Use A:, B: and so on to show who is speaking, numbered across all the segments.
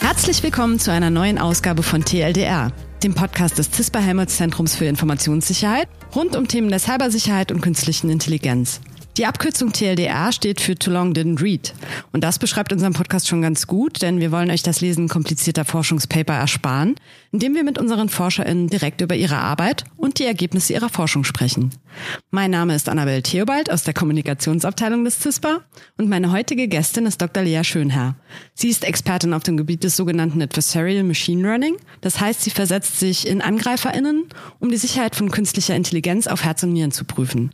A: Herzlich willkommen zu einer neuen Ausgabe von TLDR, dem Podcast des CISPA Helmholtz Zentrums für Informationssicherheit rund um Themen der Cybersicherheit und künstlichen Intelligenz. Die Abkürzung TLDR steht für Too Long Didn't Read. Und das beschreibt unseren Podcast schon ganz gut, denn wir wollen euch das Lesen komplizierter Forschungspaper ersparen, indem wir mit unseren ForscherInnen direkt über ihre Arbeit und die Ergebnisse ihrer Forschung sprechen. Mein Name ist Annabel Theobald aus der Kommunikationsabteilung des CISPA und meine heutige Gästin ist Dr. Lea Schönherr. Sie ist Expertin auf dem Gebiet des sogenannten Adversarial Machine Learning. Das heißt, sie versetzt sich in AngreiferInnen, um die Sicherheit von künstlicher Intelligenz auf Herz und Nieren zu prüfen.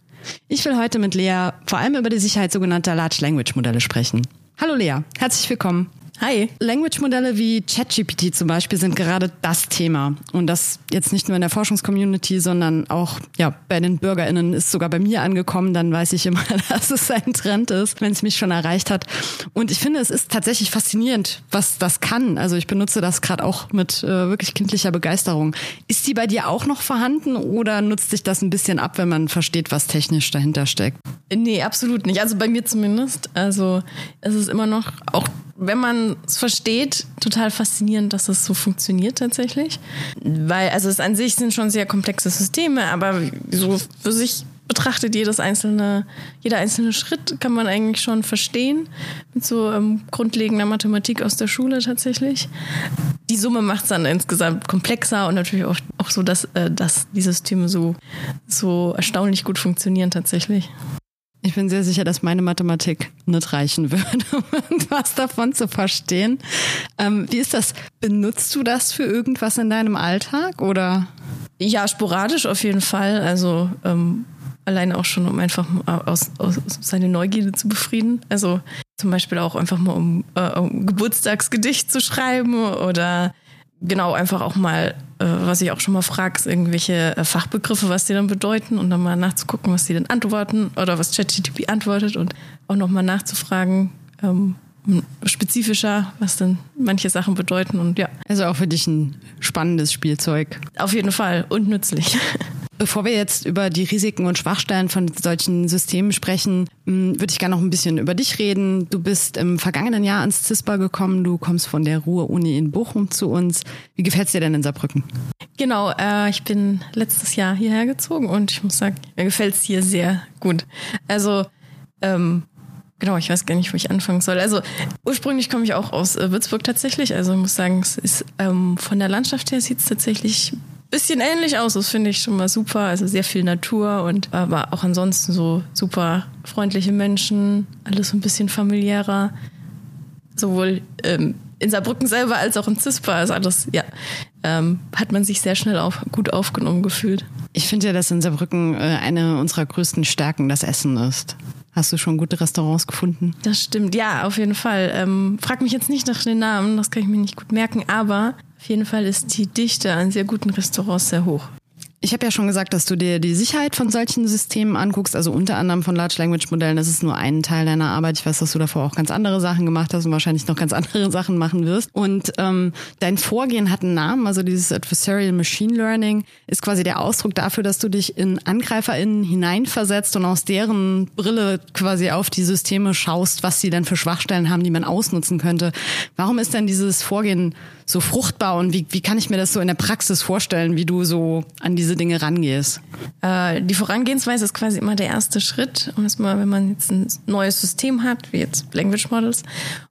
A: Ich will heute mit Lea vor allem über die Sicherheit sogenannter Large Language Modelle sprechen. Hallo Lea, herzlich willkommen.
B: Hi.
A: Language-Modelle wie ChatGPT zum Beispiel sind gerade das Thema. Und das jetzt nicht nur in der Forschungscommunity, sondern auch ja, bei den BürgerInnen ist sogar bei mir angekommen. Dann weiß ich immer, dass es ein Trend ist, wenn es mich schon erreicht hat. Und ich finde, es ist tatsächlich faszinierend, was das kann. Also ich benutze das gerade auch mit äh, wirklich kindlicher Begeisterung. Ist die bei dir auch noch vorhanden oder nutzt sich das ein bisschen ab, wenn man versteht, was technisch dahinter steckt?
B: Nee, absolut nicht. Also bei mir zumindest. Also es ist immer noch auch wenn man es versteht, total faszinierend, dass es so funktioniert tatsächlich. Weil, also es an sich sind schon sehr komplexe Systeme, aber so für sich betrachtet jedes einzelne, jeder einzelne Schritt kann man eigentlich schon verstehen. Mit so ähm, grundlegender Mathematik aus der Schule tatsächlich. Die Summe macht es dann insgesamt komplexer und natürlich auch, auch so, dass, äh, dass die Systeme so, so erstaunlich gut funktionieren tatsächlich.
A: Ich bin sehr sicher, dass meine Mathematik nicht reichen würde, um irgendwas davon zu verstehen. Ähm, wie ist das? Benutzt du das für irgendwas in deinem Alltag oder?
B: Ja, sporadisch auf jeden Fall. Also ähm, allein auch schon, um einfach aus, aus, seine Neugierde zu befrieden. Also zum Beispiel auch einfach mal um, äh, um Geburtstagsgedicht zu schreiben oder genau einfach auch mal, äh, was ich auch schon mal frage, ist irgendwelche äh, Fachbegriffe, was die dann bedeuten und dann mal nachzugucken, was die denn antworten oder was ChatGTP antwortet und auch nochmal nachzufragen, ähm, spezifischer, was denn manche Sachen bedeuten und ja.
A: Also auch für dich ein spannendes Spielzeug.
B: Auf jeden Fall und nützlich.
A: Bevor wir jetzt über die Risiken und Schwachstellen von solchen Systemen sprechen, hm, würde ich gerne noch ein bisschen über dich reden. Du bist im vergangenen Jahr ans CISPA gekommen. Du kommst von der Ruhr-Uni in Bochum zu uns. Wie gefällt es dir denn in Saarbrücken?
B: Genau, äh, ich bin letztes Jahr hierher gezogen und ich muss sagen, mir gefällt es hier sehr gut. Also ähm, Genau, ich weiß gar nicht, wo ich anfangen soll. Also ursprünglich komme ich auch aus äh, Würzburg tatsächlich. Also ich muss sagen, es ist ähm, von der Landschaft her sieht es tatsächlich bisschen ähnlich aus. Das finde ich schon mal super. Also sehr viel Natur und aber auch ansonsten so super freundliche Menschen, alles so ein bisschen familiärer. Sowohl ähm, in Saarbrücken selber als auch in Zispa. Also alles, ja, ähm, hat man sich sehr schnell auf, gut aufgenommen gefühlt.
A: Ich finde ja, dass in Saarbrücken äh, eine unserer größten Stärken das Essen ist. Hast du schon gute Restaurants gefunden?
B: Das stimmt, ja, auf jeden Fall. Ähm, frag mich jetzt nicht nach den Namen, das kann ich mir nicht gut merken, aber auf jeden Fall ist die Dichte an sehr guten Restaurants sehr hoch.
A: Ich habe ja schon gesagt, dass du dir die Sicherheit von solchen Systemen anguckst, also unter anderem von Large Language Modellen. Das ist nur ein Teil deiner Arbeit. Ich weiß, dass du davor auch ganz andere Sachen gemacht hast und wahrscheinlich noch ganz andere Sachen machen wirst. Und ähm, dein Vorgehen hat einen Namen, also dieses Adversarial Machine Learning ist quasi der Ausdruck dafür, dass du dich in AngreiferInnen hineinversetzt und aus deren Brille quasi auf die Systeme schaust, was sie denn für Schwachstellen haben, die man ausnutzen könnte. Warum ist denn dieses Vorgehen so fruchtbar und wie, wie kann ich mir das so in der Praxis vorstellen, wie du so an diese Dinge rangehst?
B: Äh, die Vorangehensweise ist quasi immer der erste Schritt, um erstmal, wenn man jetzt ein neues System hat, wie jetzt Language Models,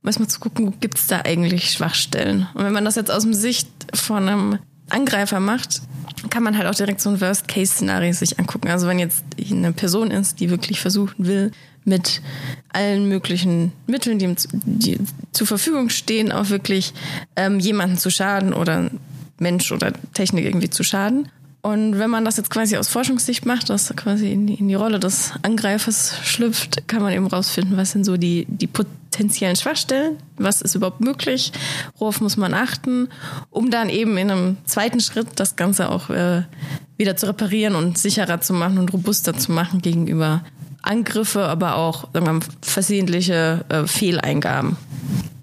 B: um erstmal zu gucken, gibt es da eigentlich Schwachstellen? Und wenn man das jetzt aus dem Sicht von einem Angreifer macht, kann man halt auch direkt so ein Worst-Case-Szenario sich angucken. Also wenn jetzt eine Person ist, die wirklich versuchen will, mit allen möglichen Mitteln, die, ihm zu, die zur Verfügung stehen, auch wirklich ähm, jemanden zu schaden oder Mensch oder Technik irgendwie zu schaden. Und wenn man das jetzt quasi aus Forschungssicht macht, das quasi in die, in die Rolle des Angreifers schlüpft, kann man eben rausfinden, was sind so die, die potenziellen Schwachstellen, was ist überhaupt möglich, worauf muss man achten, um dann eben in einem zweiten Schritt das Ganze auch äh, wieder zu reparieren und sicherer zu machen und robuster zu machen gegenüber Angriffe, aber auch sagen wir, versehentliche äh, Fehleingaben.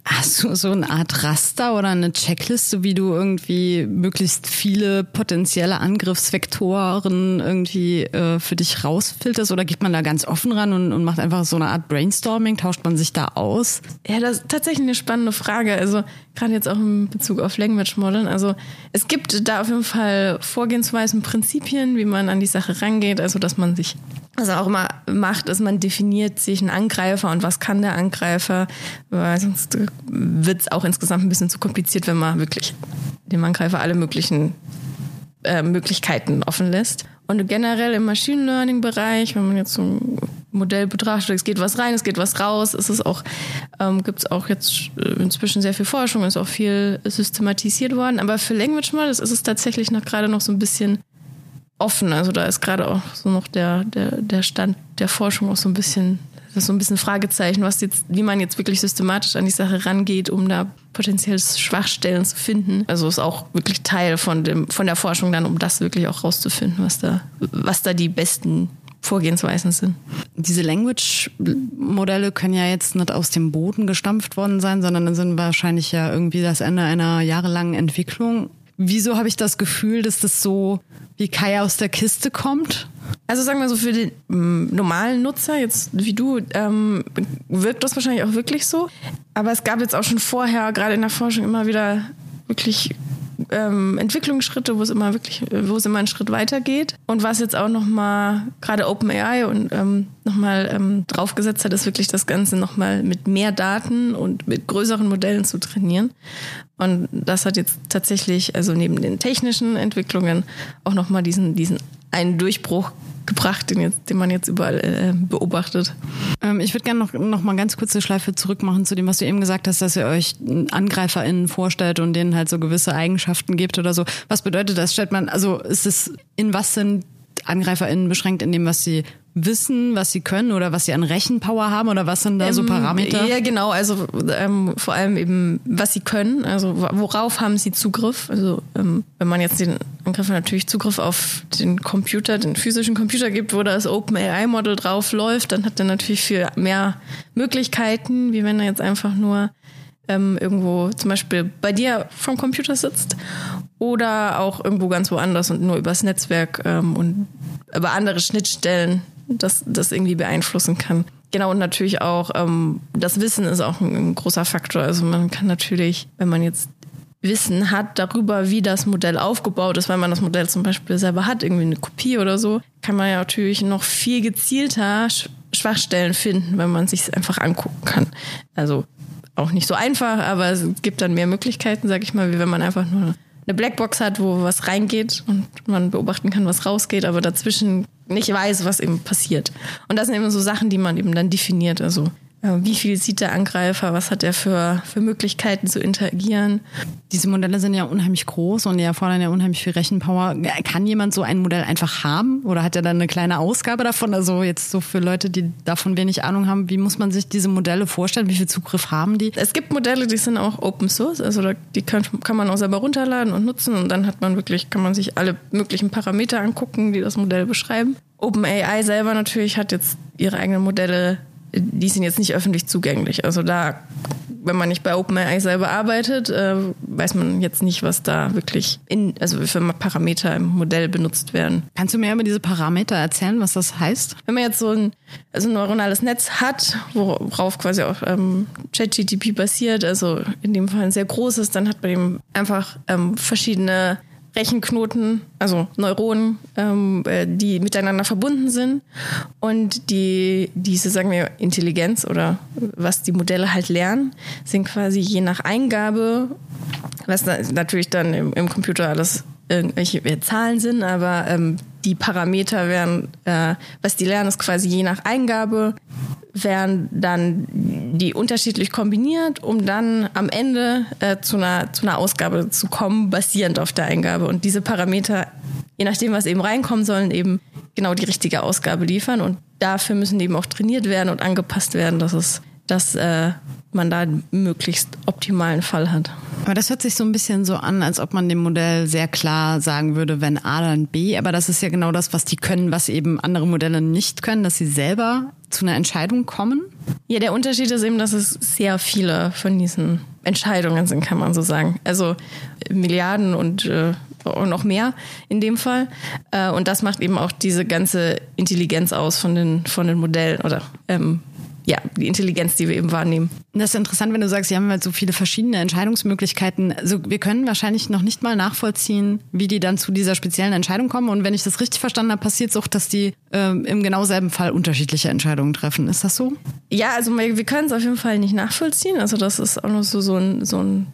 A: Hast du so eine Art Raster oder eine Checkliste, wie du irgendwie möglichst viele potenzielle Angriffsvektoren irgendwie äh, für dich rausfilterst? Oder geht man da ganz offen ran und, und macht einfach so eine Art Brainstorming? Tauscht man sich da aus?
B: Ja, das ist tatsächlich eine spannende Frage. Also gerade jetzt auch in Bezug auf Language Modeln. Also es gibt da auf jeden Fall Vorgehensweisen, Prinzipien, wie man an die Sache rangeht. Also dass man sich was er auch immer macht, ist, man definiert sich einen Angreifer und was kann der Angreifer, weil sonst wird es auch insgesamt ein bisschen zu kompliziert, wenn man wirklich dem Angreifer alle möglichen äh, Möglichkeiten offen lässt. Und generell im Machine Learning Bereich, wenn man jetzt so ein Modell betrachtet, es geht was rein, es geht was raus, ist es auch, ähm, gibt auch jetzt äh, inzwischen sehr viel Forschung, ist auch viel systematisiert worden. Aber für Language Models ist es tatsächlich noch gerade noch so ein bisschen offen. Also da ist gerade auch so noch der, der, der Stand der Forschung auch so ein bisschen, das ist so ein bisschen Fragezeichen, was jetzt, wie man jetzt wirklich systematisch an die Sache rangeht, um da potenziell Schwachstellen zu finden. Also ist auch wirklich Teil von dem, von der Forschung dann, um das wirklich auch rauszufinden, was da, was da die besten Vorgehensweisen sind.
A: Diese Language-Modelle können ja jetzt nicht aus dem Boden gestampft worden sein, sondern sind wahrscheinlich ja irgendwie das Ende einer jahrelangen Entwicklung. Wieso habe ich das Gefühl, dass das so wie Kai aus der Kiste kommt?
B: Also sagen wir so, für den mm, normalen Nutzer, jetzt wie du, ähm, wirkt das wahrscheinlich auch wirklich so. Aber es gab jetzt auch schon vorher, gerade in der Forschung, immer wieder wirklich ähm, Entwicklungsschritte, wo es immer wirklich, wo es immer einen Schritt weitergeht. Und was jetzt auch nochmal gerade OpenAI und ähm, nochmal ähm, draufgesetzt hat, ist wirklich das Ganze nochmal mit mehr Daten und mit größeren Modellen zu trainieren. Und das hat jetzt tatsächlich, also neben den technischen Entwicklungen, auch nochmal diesen, diesen einen Durchbruch gebracht, den, jetzt, den man jetzt überall äh, beobachtet.
A: Ähm, ich würde gerne noch, noch mal ganz kurze Schleife zurückmachen zu dem, was du eben gesagt hast, dass ihr euch AngreiferInnen vorstellt und denen halt so gewisse Eigenschaften gibt oder so. Was bedeutet das? Stellt man, also ist es, in was sind AngreiferInnen beschränkt in dem, was sie wissen, was sie können oder was sie an Rechenpower haben oder was sind da ähm, so Parameter?
B: Ja, genau. Also ähm, vor allem eben, was sie können. Also worauf haben sie Zugriff? Also ähm, wenn man jetzt den Angreifer natürlich Zugriff auf den Computer, den physischen Computer gibt, wo das OpenAI-Model drauf läuft, dann hat er natürlich viel mehr Möglichkeiten, wie wenn er jetzt einfach nur ähm, irgendwo zum Beispiel bei dir vom Computer sitzt oder auch irgendwo ganz woanders und nur übers Netzwerk ähm, und über andere Schnittstellen das, das irgendwie beeinflussen kann. Genau, und natürlich auch ähm, das Wissen ist auch ein, ein großer Faktor. Also man kann natürlich, wenn man jetzt Wissen hat darüber, wie das Modell aufgebaut ist, weil man das Modell zum Beispiel selber hat, irgendwie eine Kopie oder so, kann man ja natürlich noch viel gezielter Schwachstellen finden, wenn man sich einfach angucken kann. Also auch nicht so einfach, aber es gibt dann mehr Möglichkeiten, sag ich mal, wie wenn man einfach nur eine Blackbox hat, wo was reingeht und man beobachten kann, was rausgeht, aber dazwischen nicht weiß, was eben passiert. Und das sind eben so Sachen, die man eben dann definiert. Also wie viel sieht der Angreifer? Was hat er für, für Möglichkeiten zu interagieren?
A: Diese Modelle sind ja unheimlich groß und die erfordern ja unheimlich viel Rechenpower. Kann jemand so ein Modell einfach haben oder hat er dann eine kleine Ausgabe davon? Also jetzt so für Leute, die davon wenig Ahnung haben, wie muss man sich diese Modelle vorstellen? Wie viel Zugriff haben die?
B: Es gibt Modelle, die sind auch Open Source, also die kann, kann man auch selber runterladen und nutzen und dann hat man wirklich, kann man sich alle möglichen Parameter angucken, die das Modell beschreiben. OpenAI selber natürlich hat jetzt ihre eigenen Modelle die sind jetzt nicht öffentlich zugänglich. Also da, wenn man nicht bei OpenAI selber arbeitet, äh, weiß man jetzt nicht, was da wirklich in, also für Parameter im Modell benutzt werden.
A: Kannst du mehr über diese Parameter erzählen, was das heißt?
B: Wenn man jetzt so ein, also ein neuronales Netz hat, worauf quasi auch ähm, ChatGTP basiert, also in dem Fall ein sehr großes, dann hat man eben einfach ähm, verschiedene Rechenknoten, also Neuronen, ähm, äh, die miteinander verbunden sind. Und die diese sagen wir Intelligenz oder was die Modelle halt lernen, sind quasi je nach Eingabe, was natürlich dann im, im Computer alles irgendwelche Zahlen sind, aber ähm, die Parameter werden, äh, was die lernen, ist quasi je nach Eingabe werden dann die unterschiedlich kombiniert, um dann am Ende äh, zu, einer, zu einer Ausgabe zu kommen, basierend auf der Eingabe. Und diese Parameter, je nachdem, was eben reinkommen sollen, eben genau die richtige Ausgabe liefern. Und dafür müssen eben auch trainiert werden und angepasst werden, dass es dass äh, man da einen möglichst optimalen Fall hat.
A: Aber das hört sich so ein bisschen so an, als ob man dem Modell sehr klar sagen würde, wenn A, dann B. Aber das ist ja genau das, was die können, was eben andere Modelle nicht können, dass sie selber zu einer Entscheidung kommen.
B: Ja, der Unterschied ist eben, dass es sehr viele von diesen Entscheidungen sind, kann man so sagen. Also Milliarden und äh, noch mehr in dem Fall. Äh, und das macht eben auch diese ganze Intelligenz aus von den, von den Modellen oder ähm, ja, die Intelligenz, die wir eben wahrnehmen.
A: Das ist interessant, wenn du sagst, sie haben halt so viele verschiedene Entscheidungsmöglichkeiten. Also wir können wahrscheinlich noch nicht mal nachvollziehen, wie die dann zu dieser speziellen Entscheidung kommen. Und wenn ich das richtig verstanden habe, passiert es auch, dass die äh, im genau selben Fall unterschiedliche Entscheidungen treffen. Ist das so?
B: Ja, also wir können es auf jeden Fall nicht nachvollziehen. Also das ist auch nur so, so ein, so ein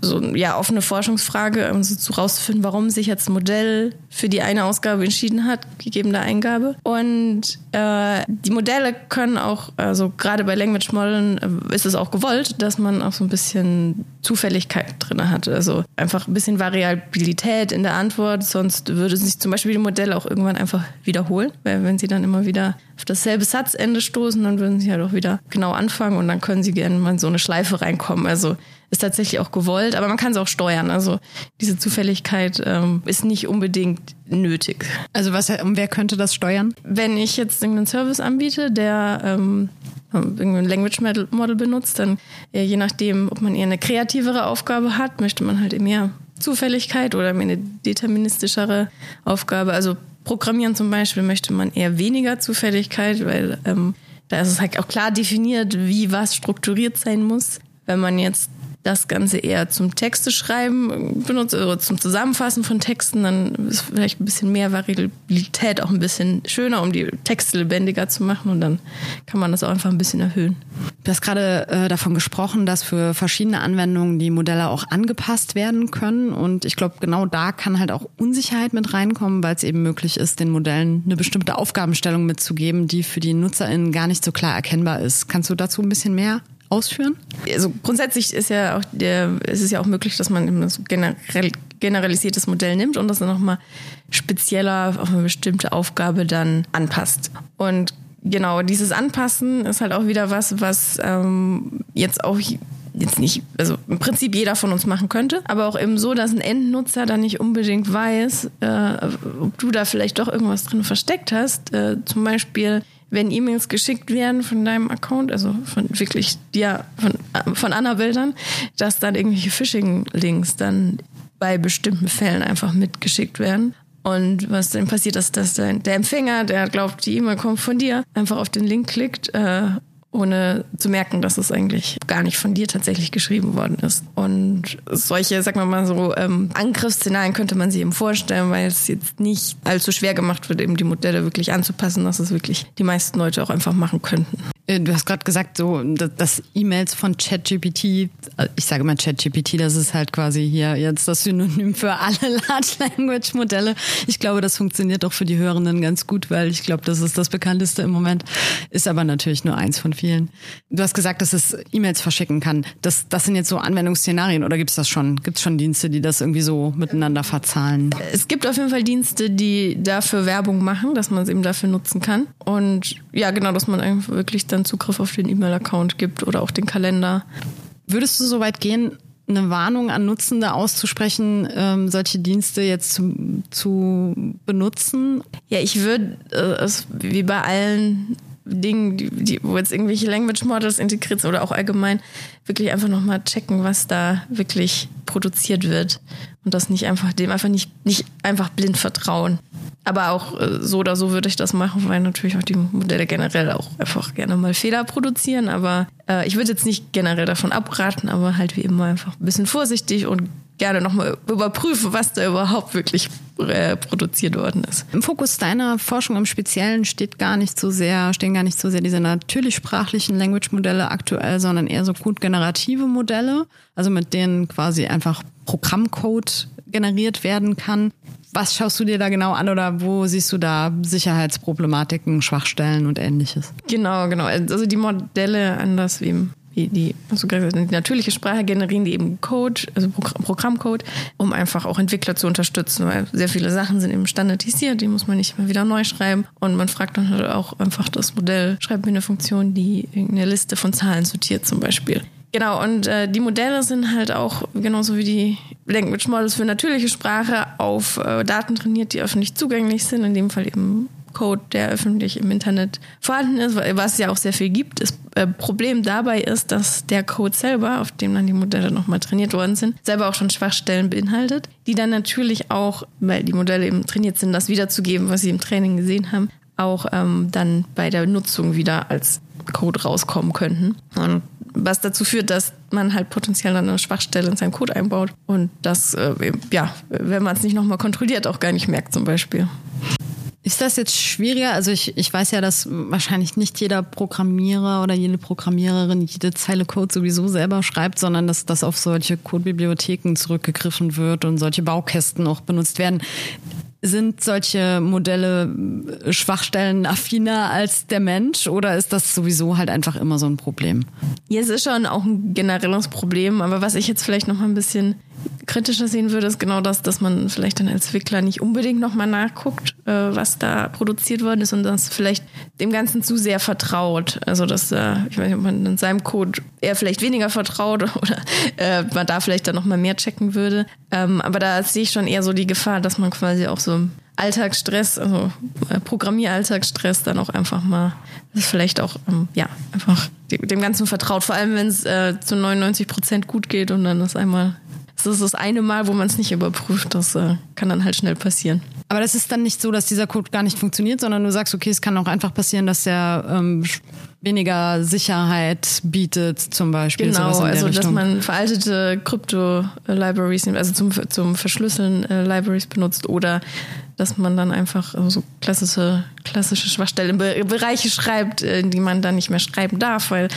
B: so ja offene Forschungsfrage, um so rauszufinden, warum sich jetzt ein Modell für die eine Ausgabe entschieden hat, gegeben der Eingabe. Und äh, die Modelle können auch, also gerade bei Language Modellen äh, ist es auch gewollt, dass man auch so ein bisschen Zufälligkeit drin hat. Also einfach ein bisschen Variabilität in der Antwort, sonst würde sich zum Beispiel die Modelle auch irgendwann einfach wiederholen, weil wenn sie dann immer wieder auf dasselbe Satzende stoßen, dann würden sie ja halt doch wieder genau anfangen und dann können sie gerne mal in so eine Schleife reinkommen. Also ist tatsächlich auch gewollt, aber man kann es auch steuern. Also diese Zufälligkeit ähm, ist nicht unbedingt nötig.
A: Also was, wer könnte das steuern?
B: Wenn ich jetzt irgendeinen Service anbiete, der ähm, irgendein Language Model benutzt, dann äh, je nachdem, ob man eher eine kreativere Aufgabe hat, möchte man halt mehr Zufälligkeit oder eine deterministischere Aufgabe. Also Programmieren zum Beispiel möchte man eher weniger Zufälligkeit, weil ähm, da ist es halt auch klar definiert, wie was strukturiert sein muss. Wenn man jetzt das Ganze eher zum Texte schreiben benutzt oder zum Zusammenfassen von Texten, dann ist vielleicht ein bisschen mehr Variabilität auch ein bisschen schöner, um die Texte lebendiger zu machen und dann kann man das auch einfach ein bisschen erhöhen.
A: Du hast gerade äh, davon gesprochen, dass für verschiedene Anwendungen die Modelle auch angepasst werden können und ich glaube, genau da kann halt auch Unsicherheit mit reinkommen, weil es eben möglich ist, den Modellen eine bestimmte Aufgabenstellung mitzugeben, die für die NutzerInnen gar nicht so klar erkennbar ist. Kannst du dazu ein bisschen mehr ausführen?
B: Also grundsätzlich ist ja auch der, es ist ja auch möglich, dass man ein generell, generalisiertes Modell nimmt und das dann nochmal spezieller auf eine bestimmte Aufgabe dann anpasst. Und genau, dieses Anpassen ist halt auch wieder was, was ähm, jetzt auch jetzt nicht, also im Prinzip jeder von uns machen könnte, aber auch eben so, dass ein Endnutzer dann nicht unbedingt weiß, äh, ob du da vielleicht doch irgendwas drin versteckt hast. Äh, zum Beispiel wenn E-Mails geschickt werden von deinem Account, also von wirklich dir, von, von Anna-Bildern, dass dann irgendwelche Phishing-Links dann bei bestimmten Fällen einfach mitgeschickt werden. Und was dann passiert ist, dass der, Empfänger, der glaubt, die E-Mail kommt von dir, einfach auf den Link klickt äh, ohne zu merken, dass es eigentlich gar nicht von dir tatsächlich geschrieben worden ist. Und solche, sagen wir mal so, ähm, Angriffsszenarien könnte man sich eben vorstellen, weil es jetzt nicht allzu schwer gemacht wird, eben die Modelle wirklich anzupassen, dass es wirklich die meisten Leute auch einfach machen könnten.
A: Äh, du hast gerade gesagt, so dass E-Mails von ChatGPT, äh, ich sage mal ChatGPT, das ist halt quasi hier jetzt das Synonym für alle Large Language Modelle. Ich glaube, das funktioniert auch für die Hörenden ganz gut, weil ich glaube, das ist das bekannteste im Moment. Ist aber natürlich nur eins von vielen. Du hast gesagt, dass es E-Mails verschicken kann. Das, das sind jetzt so Anwendungsszenarien oder gibt es das schon? Gibt es schon Dienste, die das irgendwie so miteinander verzahlen?
B: Es gibt auf jeden Fall Dienste, die dafür Werbung machen, dass man es eben dafür nutzen kann. Und ja, genau, dass man einfach wirklich dann dann Zugriff auf den E-Mail-Account gibt oder auch den Kalender.
A: Würdest du so weit gehen, eine Warnung an Nutzende auszusprechen, ähm, solche Dienste jetzt zu, zu benutzen?
B: Ja, ich würde äh, es wie bei allen Dingen, die, die, wo jetzt irgendwelche Language Models integriert sind oder auch allgemein, wirklich einfach nochmal checken, was da wirklich produziert wird. Und das nicht einfach, dem einfach nicht, nicht einfach blind vertrauen. Aber auch äh, so oder so würde ich das machen, weil natürlich auch die Modelle generell auch einfach gerne mal Fehler produzieren. Aber äh, ich würde jetzt nicht generell davon abraten, aber halt wie immer einfach ein bisschen vorsichtig und gerne nochmal überprüfen, was da überhaupt wirklich äh, produziert worden ist.
A: Im Fokus deiner Forschung im Speziellen steht gar nicht so sehr, stehen gar nicht so sehr diese natürlich sprachlichen Language-Modelle aktuell, sondern eher so gut generative Modelle, also mit denen quasi einfach Programmcode generiert werden kann. Was schaust du dir da genau an oder wo siehst du da Sicherheitsproblematiken, Schwachstellen und ähnliches?
B: Genau, genau. Also die Modelle anders wie die, die, die natürliche Sprache generieren die eben Code, also Programmcode, um einfach auch Entwickler zu unterstützen, weil sehr viele Sachen sind eben standardisiert, die muss man nicht immer wieder neu schreiben. Und man fragt dann halt auch einfach das Modell, schreibt mir eine Funktion, die eine Liste von Zahlen sortiert zum Beispiel Genau, und äh, die Modelle sind halt auch genauso wie die Language Models für natürliche Sprache auf äh, Daten trainiert, die öffentlich zugänglich sind, in dem Fall eben Code, der öffentlich im Internet vorhanden ist, was ja auch sehr viel gibt. Das äh, Problem dabei ist, dass der Code selber, auf dem dann die Modelle nochmal trainiert worden sind, selber auch schon Schwachstellen beinhaltet, die dann natürlich auch, weil die Modelle eben trainiert sind, das wiederzugeben, was sie im Training gesehen haben, auch ähm, dann bei der Nutzung wieder als Code rauskommen könnten. Und was dazu führt, dass man halt potenziell eine Schwachstelle in seinen Code einbaut und das, äh, ja, wenn man es nicht nochmal kontrolliert, auch gar nicht merkt zum Beispiel.
A: Ist das jetzt schwieriger? Also ich, ich weiß ja, dass wahrscheinlich nicht jeder Programmierer oder jede Programmiererin jede Zeile Code sowieso selber schreibt, sondern dass das auf solche Codebibliotheken zurückgegriffen wird und solche Baukästen auch benutzt werden. Sind solche Modelle schwachstellenaffiner als der Mensch oder ist das sowieso halt einfach immer so ein Problem?
B: Ja, es ist schon auch ein generelles Problem, aber was ich jetzt vielleicht noch mal ein bisschen kritischer sehen würde, ist genau das, dass man vielleicht dann als Entwickler nicht unbedingt nochmal nachguckt, äh, was da produziert worden ist und das vielleicht dem Ganzen zu sehr vertraut. Also dass äh, ich weiß nicht, ob man in seinem Code eher vielleicht weniger vertraut oder äh, man da vielleicht dann nochmal mehr checken würde. Ähm, aber da sehe ich schon eher so die Gefahr, dass man quasi auch so Alltagsstress, also äh, Programmieralltagsstress dann auch einfach mal vielleicht auch ähm, ja einfach dem Ganzen vertraut, vor allem wenn es zu 99 Prozent gut geht und dann das einmal das ist das eine Mal, wo man es nicht überprüft. Das äh, kann dann halt schnell passieren.
A: Aber das ist dann nicht so, dass dieser Code gar nicht funktioniert, sondern du sagst, okay, es kann auch einfach passieren, dass er ähm, weniger Sicherheit bietet, zum Beispiel.
B: Genau, also dass man veraltete Krypto-Libraries, also zum, zum Verschlüsseln äh, Libraries benutzt oder dass man dann einfach so klassische, klassische Schwachstellenbereiche schreibt, äh, in die man dann nicht mehr schreiben darf, weil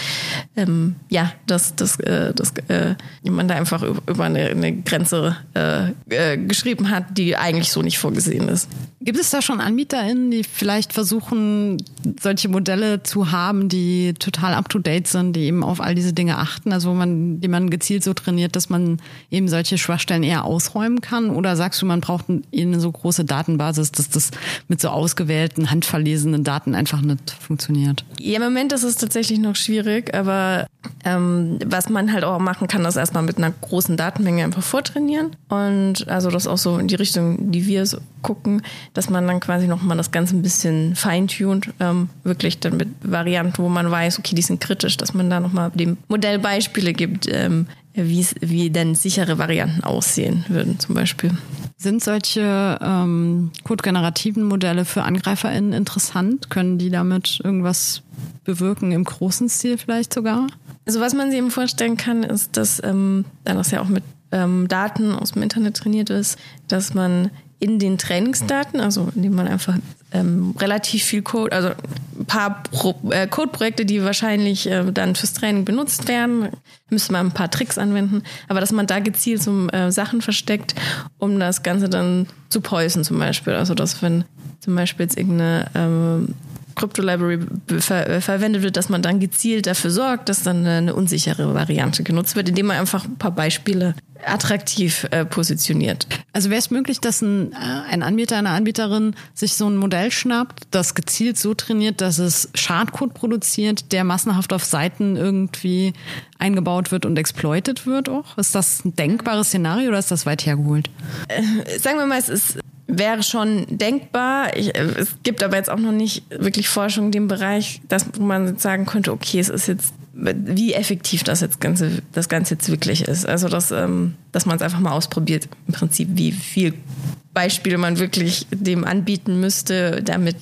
B: ähm, ja, das, das, äh, das, äh, man da einfach über eine, eine Grenze äh, äh, geschrieben hat, die eigentlich so nicht vorgesehen ist.
A: Gibt es da schon AnbieterInnen, die vielleicht versuchen, solche Modelle zu haben, die total up-to-date sind, die eben auf all diese Dinge achten, also wo man, die man gezielt so trainiert, dass man eben solche Schwachstellen eher ausräumen kann? Oder sagst du, man braucht eine so große Daten Datenbasis, dass das mit so ausgewählten, handverlesenen Daten einfach nicht funktioniert.
B: Ja, im Moment ist es tatsächlich noch schwierig, aber ähm, was man halt auch machen kann, ist erstmal mit einer großen Datenmenge einfach vortrainieren. Und also das auch so in die Richtung, die wir so gucken, dass man dann quasi nochmal das Ganze ein bisschen feintuned, ähm, wirklich dann mit Varianten, wo man weiß, okay, die sind kritisch, dass man da nochmal dem Modell Beispiele gibt, ähm, wie denn sichere Varianten aussehen würden zum Beispiel.
A: Sind solche ähm, codegenerativen Modelle für AngreiferInnen interessant? Können die damit irgendwas bewirken im großen Stil vielleicht sogar?
B: Also was man sich eben vorstellen kann, ist, dass, ähm, da das ja auch mit ähm, Daten aus dem Internet trainiert ist, dass man in den Trainingsdaten, also indem man einfach ähm, relativ viel Code, also ein paar Pro, äh, Codeprojekte, die wahrscheinlich äh, dann fürs Training benutzt werden, müsste man ein paar Tricks anwenden, aber dass man da gezielt so äh, Sachen versteckt, um das Ganze dann zu poisen zum Beispiel. Also dass wenn zum Beispiel jetzt irgendeine ähm, Crypto-Library ver äh, verwendet wird, dass man dann gezielt dafür sorgt, dass dann eine unsichere Variante genutzt wird, indem man einfach ein paar Beispiele attraktiv äh, positioniert.
A: Also wäre es möglich, dass ein, äh, ein Anbieter, eine Anbieterin sich so ein Modell schnappt, das gezielt so trainiert, dass es Schadcode produziert, der massenhaft auf Seiten irgendwie eingebaut wird und exploitet wird auch? Ist das ein denkbares Szenario oder ist das weit hergeholt?
B: Äh, sagen wir mal, es ist wäre schon denkbar. Ich, äh, es gibt aber jetzt auch noch nicht wirklich Forschung in dem Bereich, dass, wo man sagen könnte, okay, es ist jetzt, wie effektiv das jetzt Ganze, das Ganze jetzt wirklich ist. Also, dass, ähm, dass man es einfach mal ausprobiert, im Prinzip, wie viel Beispiele man wirklich dem anbieten müsste, damit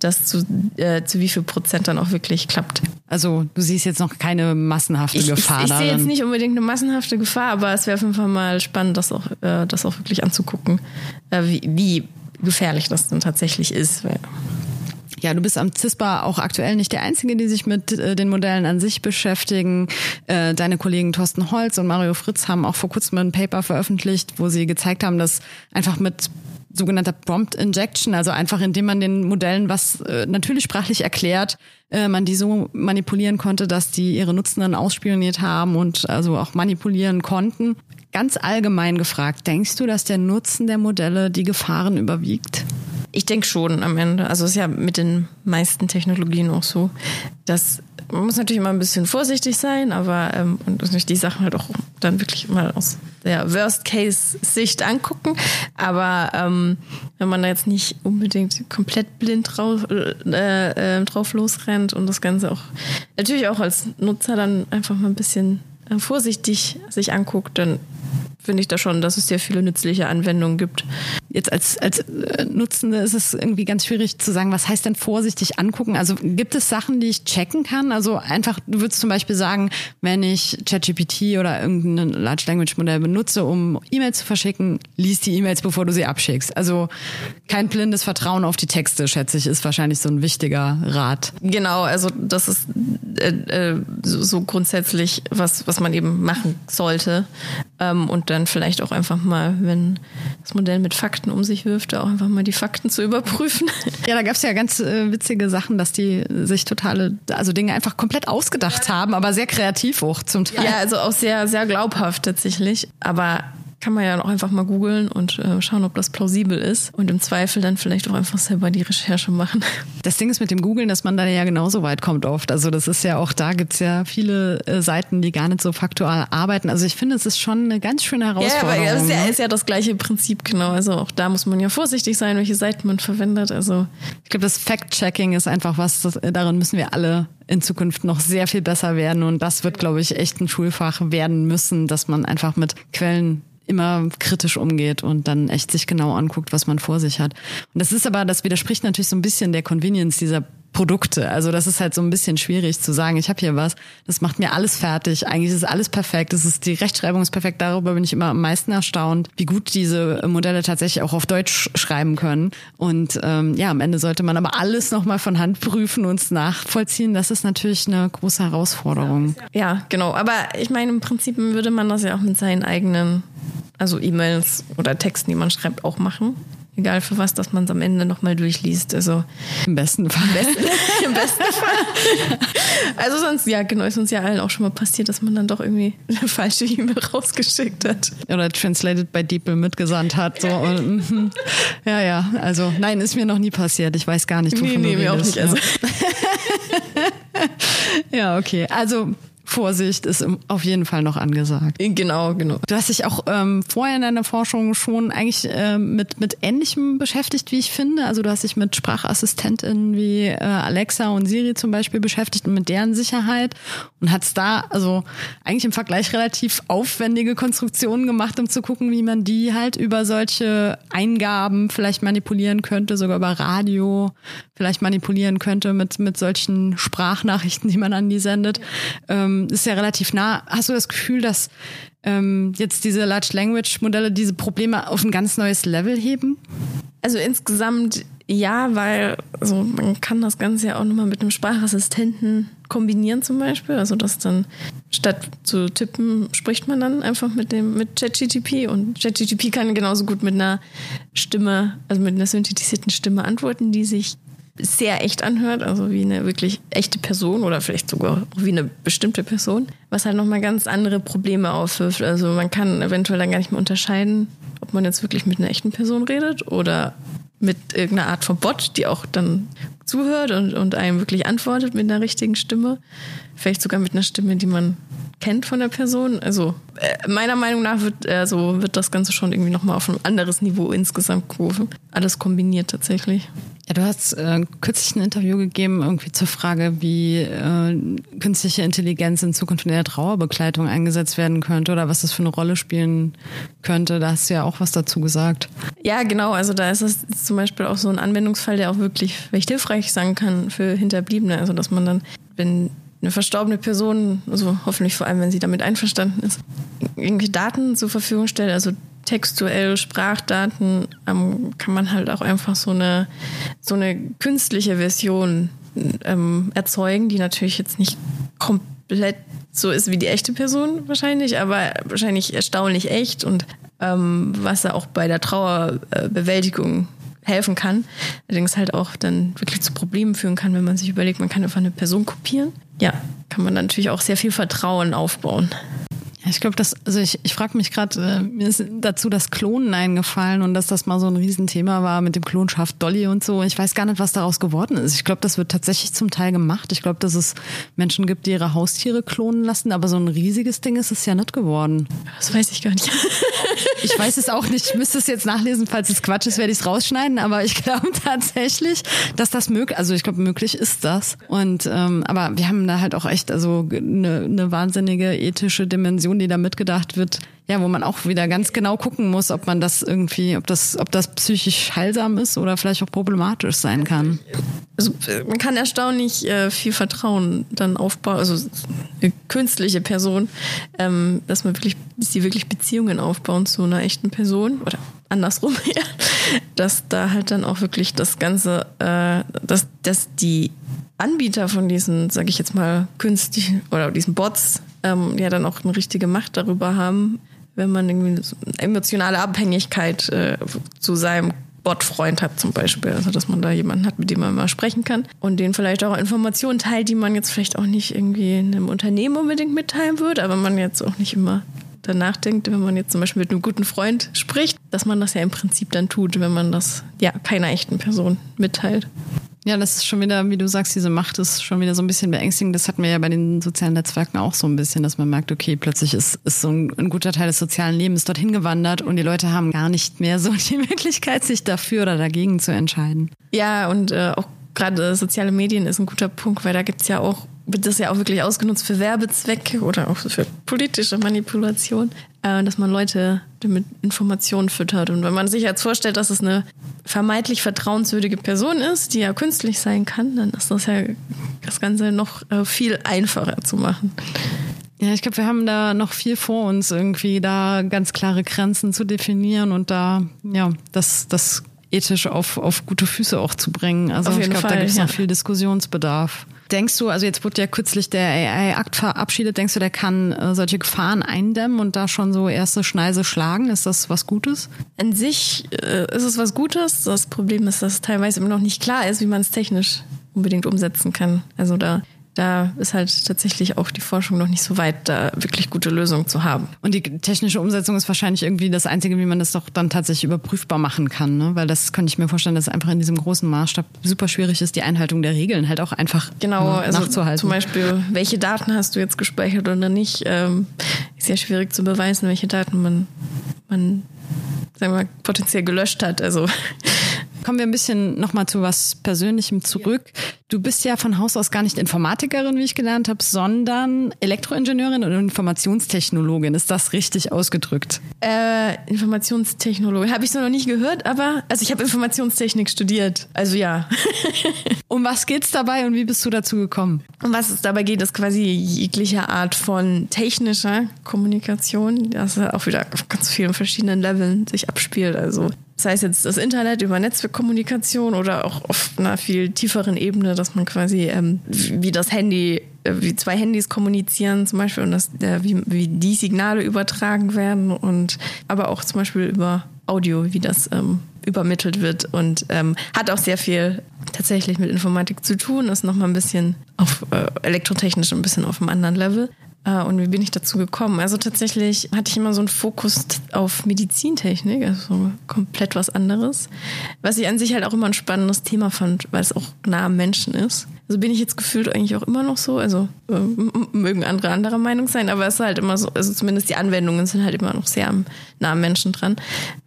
B: das zu, äh, zu wie viel Prozent dann auch wirklich klappt.
A: Also du siehst jetzt noch keine massenhafte
B: ich,
A: Gefahr
B: ich, ich sehe jetzt nicht unbedingt eine massenhafte Gefahr, aber es wäre auf jeden Fall mal spannend, das auch, äh, das auch wirklich anzugucken, äh, wie, wie gefährlich das dann tatsächlich ist.
A: Ja, du bist am CISPA auch aktuell nicht der Einzige, die sich mit äh, den Modellen an sich beschäftigen. Äh, deine Kollegen Thorsten Holz und Mario Fritz haben auch vor kurzem ein Paper veröffentlicht, wo sie gezeigt haben, dass einfach mit sogenannter Prompt Injection, also einfach indem man den Modellen was äh, natürlich sprachlich erklärt, äh, man die so manipulieren konnte, dass die ihre Nutzenden ausspioniert haben und also auch manipulieren konnten. Ganz allgemein gefragt, denkst du, dass der Nutzen der Modelle die Gefahren überwiegt?
B: Ich denke schon am Ende. Also es ist ja mit den meisten Technologien auch so, dass man muss natürlich immer ein bisschen vorsichtig sein, aber ähm, und natürlich die Sachen halt auch dann wirklich mal aus der Worst-Case-Sicht angucken. Aber ähm, wenn man da jetzt nicht unbedingt komplett blind drauf, äh, äh, drauf losrennt und das Ganze auch natürlich auch als Nutzer dann einfach mal ein bisschen äh, vorsichtig sich anguckt, dann finde ich da schon, dass es sehr viele nützliche Anwendungen gibt.
A: Jetzt als, als äh, Nutzende ist es irgendwie ganz schwierig zu sagen, was heißt denn vorsichtig angucken? Also gibt es Sachen, die ich checken kann? Also einfach, du würdest zum Beispiel sagen, wenn ich ChatGPT oder irgendein Large Language Modell benutze, um E-Mails zu verschicken, lies die E-Mails, bevor du sie abschickst. Also kein blindes Vertrauen auf die Texte, schätze ich, ist wahrscheinlich so ein wichtiger Rat.
B: Genau, also das ist äh, äh, so, grundsätzlich was, was man eben machen sollte. Ähm, und dann vielleicht auch einfach mal, wenn das Modell mit Fakten um sich wirft, auch einfach mal die Fakten zu überprüfen.
A: Ja, da gab es ja ganz äh, witzige Sachen, dass die sich totale, also Dinge einfach komplett ausgedacht haben, aber sehr kreativ auch zum Teil.
B: Ja, also auch sehr, sehr glaubhaft tatsächlich. Aber kann man ja auch einfach mal googeln und äh, schauen, ob das plausibel ist. Und im Zweifel dann vielleicht auch einfach selber die Recherche machen.
A: Das Ding ist mit dem Googeln, dass man da ja genauso weit kommt oft. Also das ist ja auch, da gibt's ja viele äh, Seiten, die gar nicht so faktual arbeiten. Also ich finde, es ist schon eine ganz schöne Herausforderung.
B: Ja, aber ist ja,
A: ne?
B: ist ja das gleiche Prinzip, genau. Also auch da muss man ja vorsichtig sein, welche Seiten man verwendet. Also
A: Ich glaube, das Fact-Checking ist einfach was, das, darin müssen wir alle in Zukunft noch sehr viel besser werden. Und das wird, glaube ich, echt ein Schulfach werden müssen, dass man einfach mit Quellen immer kritisch umgeht und dann echt sich genau anguckt, was man vor sich hat. Und das ist aber, das widerspricht natürlich so ein bisschen der Convenience dieser Produkte. Also das ist halt so ein bisschen schwierig zu sagen, ich habe hier was, das macht mir alles fertig, eigentlich ist alles perfekt, das ist die Rechtschreibung ist perfekt, darüber bin ich immer am meisten erstaunt, wie gut diese Modelle tatsächlich auch auf Deutsch schreiben können. Und ähm, ja, am Ende sollte man aber alles nochmal von Hand prüfen und nachvollziehen. Das ist natürlich eine große Herausforderung.
B: ja, genau. Aber ich meine, im Prinzip würde man das ja auch mit seinen eigenen, also E-Mails oder Texten, die man schreibt, auch machen. Egal für was, dass man es am Ende nochmal durchliest. Also
A: Im besten Fall.
B: Im besten Fall. Also sonst, ja, genau, ist uns ja allen auch schon mal passiert, dass man dann doch irgendwie eine falsche E-Mail rausgeschickt hat.
A: Oder translated by DeepL mitgesandt hat. So. Und, mhm. ja, ja. Also nein, ist mir noch nie passiert. Ich weiß gar nicht, wovon
B: Nee, nee,
A: du
B: mir auch
A: redest.
B: nicht. Also,
A: ja, okay. Also Vorsicht ist auf jeden Fall noch angesagt.
B: genau, genau.
A: Du hast dich auch ähm, vorher in deiner Forschung schon eigentlich ähm, mit, mit Ähnlichem beschäftigt, wie ich finde. Also du hast dich mit Sprachassistentinnen wie äh, Alexa und Siri zum Beispiel beschäftigt und mit deren Sicherheit und hast da also eigentlich im Vergleich relativ aufwendige Konstruktionen gemacht, um zu gucken, wie man die halt über solche Eingaben vielleicht manipulieren könnte, sogar über Radio vielleicht manipulieren könnte mit, mit solchen Sprachnachrichten, die man an die sendet. Ähm, ist ja relativ nah. Hast du das Gefühl, dass ähm, jetzt diese Large Language Modelle diese Probleme auf ein ganz neues Level heben?
B: Also insgesamt ja, weil also man kann das Ganze ja auch nochmal mit einem Sprachassistenten kombinieren zum Beispiel. Also dass dann statt zu tippen, spricht man dann einfach mit dem mit ChatGTP und ChatGTP kann genauso gut mit einer Stimme, also mit einer synthetisierten Stimme antworten, die sich sehr echt anhört, also wie eine wirklich echte Person oder vielleicht sogar wie eine bestimmte Person, was halt nochmal ganz andere Probleme aufwirft. Also man kann eventuell dann gar nicht mehr unterscheiden, ob man jetzt wirklich mit einer echten Person redet oder mit irgendeiner Art von Bot, die auch dann zuhört und, und einem wirklich antwortet mit einer richtigen Stimme. Vielleicht sogar mit einer Stimme, die man kennt von der Person. Also äh, meiner Meinung nach wird, also wird das Ganze schon irgendwie nochmal auf ein anderes Niveau insgesamt gerufen. Alles kombiniert tatsächlich.
A: Ja, du hast äh, kürzlich ein Interview gegeben, irgendwie zur Frage, wie äh, künstliche Intelligenz in Zukunft in der Trauerbegleitung eingesetzt werden könnte oder was das für eine Rolle spielen könnte. Da hast du ja auch was dazu gesagt.
B: Ja, genau. Also da ist es zum Beispiel auch so ein Anwendungsfall, der auch wirklich recht hilfreich sein kann für Hinterbliebene. Also dass man dann, wenn eine verstorbene Person, also hoffentlich vor allem, wenn sie damit einverstanden ist, irgendwelche Daten zur Verfügung stellt, also textuell Sprachdaten, ähm, kann man halt auch einfach so eine so eine künstliche Version ähm, erzeugen, die natürlich jetzt nicht komplett so ist wie die echte Person wahrscheinlich, aber wahrscheinlich erstaunlich echt und ähm, was da auch bei der Trauerbewältigung helfen kann. Allerdings halt auch dann wirklich zu Problemen führen kann, wenn man sich überlegt, man kann einfach eine Person kopieren. Ja, kann man natürlich auch sehr viel Vertrauen aufbauen.
A: Ich glaube, dass, also ich, ich frage mich gerade, äh, mir ist dazu das Klonen eingefallen und dass das mal so ein Riesenthema war mit dem Klonschaft Dolly und so. Ich weiß gar nicht, was daraus geworden ist. Ich glaube, das wird tatsächlich zum Teil gemacht. Ich glaube, dass es Menschen gibt, die ihre Haustiere klonen lassen, aber so ein riesiges Ding ist es ja nicht geworden.
B: Das weiß ich gar nicht.
A: Ich weiß es auch nicht. Ich müsste es jetzt nachlesen. Falls es Quatsch ist, werde ich es rausschneiden. Aber ich glaube tatsächlich, dass das möglich, also ich glaube, möglich ist das. Und ähm, aber wir haben da halt auch echt also eine, eine wahnsinnige ethische Dimension, die da mitgedacht wird. Ja, wo man auch wieder ganz genau gucken muss, ob man das irgendwie, ob das, ob das psychisch heilsam ist oder vielleicht auch problematisch sein kann.
B: Also man kann erstaunlich äh, viel Vertrauen dann aufbauen, also eine künstliche Person, ähm, dass man wirklich, dass sie wirklich Beziehungen aufbauen zu einer echten Person oder andersrum, ja, dass da halt dann auch wirklich das Ganze, äh, dass, dass die Anbieter von diesen, sage ich jetzt mal, künstlichen oder diesen Bots ähm, ja dann auch eine richtige Macht darüber haben, wenn man irgendwie eine emotionale Abhängigkeit äh, zu seinem Bot-Freund hat zum Beispiel. Also dass man da jemanden hat, mit dem man mal sprechen kann und den vielleicht auch Informationen teilt, die man jetzt vielleicht auch nicht irgendwie in einem Unternehmen unbedingt mitteilen würde, aber man jetzt auch nicht immer danach denkt, wenn man jetzt zum Beispiel mit einem guten Freund spricht, dass man das ja im Prinzip dann tut, wenn man das ja keiner echten Person mitteilt.
A: Ja, das ist schon wieder, wie du sagst, diese Macht ist schon wieder so ein bisschen beängstigend. Das hatten wir ja bei den sozialen Netzwerken auch so ein bisschen, dass man merkt, okay, plötzlich ist, ist so ein, ein guter Teil des sozialen Lebens dorthin gewandert und die Leute haben gar nicht mehr so die Möglichkeit, sich dafür oder dagegen zu entscheiden.
B: Ja, und äh, auch gerade soziale Medien ist ein guter Punkt, weil da gibt's ja auch wird das ja auch wirklich ausgenutzt für Werbezwecke oder auch für politische Manipulation, äh, dass man Leute mit Informationen füttert. Und wenn man sich jetzt vorstellt, dass es eine vermeintlich vertrauenswürdige Person ist, die ja künstlich sein kann, dann ist das ja das Ganze noch äh, viel einfacher zu machen.
A: Ja, ich glaube, wir haben da noch viel vor uns, irgendwie da ganz klare Grenzen zu definieren und da, ja, das, das ethisch auf, auf gute Füße auch zu bringen. Also ich glaube, da gibt es ja. noch viel Diskussionsbedarf. Denkst du, also jetzt wurde ja kürzlich der AI-Akt verabschiedet, denkst du, der kann äh, solche Gefahren eindämmen und da schon so erste Schneise schlagen? Ist das was Gutes?
B: An sich äh, ist es was Gutes. Das Problem ist, dass teilweise immer noch nicht klar ist, wie man es technisch unbedingt umsetzen kann. Also da da ist halt tatsächlich auch die Forschung noch nicht so weit, da wirklich gute Lösungen zu haben.
A: Und die technische Umsetzung ist wahrscheinlich irgendwie das Einzige, wie man das doch dann tatsächlich überprüfbar machen kann, ne? Weil das könnte ich mir vorstellen, dass es einfach in diesem großen Maßstab super schwierig ist, die Einhaltung der Regeln halt auch einfach
B: genau, also nachzuhalten. Zum Beispiel, welche Daten hast du jetzt gespeichert oder nicht, ähm, ist ja schwierig zu beweisen, welche Daten man, man sagen wir mal, potenziell gelöscht hat. Also
A: Kommen wir ein bisschen nochmal zu was Persönlichem zurück. Du bist ja von Haus aus gar nicht Informatikerin, wie ich gelernt habe, sondern Elektroingenieurin und Informationstechnologin. Ist das richtig ausgedrückt?
B: Äh, Informationstechnologin habe ich so noch nicht gehört, aber also ich habe Informationstechnik studiert. Also ja.
A: um was geht's dabei und wie bist du dazu gekommen?
B: Um was es dabei geht, ist quasi jegliche Art von technischer Kommunikation, das auch wieder auf ganz vielen verschiedenen Leveln sich abspielt. Also das heißt jetzt das Internet über Netzwerkkommunikation oder auch auf einer viel tieferen Ebene, dass man quasi ähm, wie das Handy, äh, wie zwei Handys kommunizieren zum Beispiel und das, äh, wie, wie die Signale übertragen werden und aber auch zum Beispiel über Audio, wie das ähm, übermittelt wird und ähm, hat auch sehr viel tatsächlich mit Informatik zu tun, ist nochmal ein bisschen auf äh, elektrotechnisch ein bisschen auf einem anderen Level. Äh, und wie bin ich dazu gekommen? Also tatsächlich hatte ich immer so einen Fokus auf Medizintechnik, also komplett was anderes. Was ich an sich halt auch immer ein spannendes Thema fand, weil es auch nah am Menschen ist. Also bin ich jetzt gefühlt eigentlich auch immer noch so. Also äh, mögen andere anderer Meinung sein, aber es ist halt immer so, also zumindest die Anwendungen sind halt immer noch sehr am, nah am Menschen dran.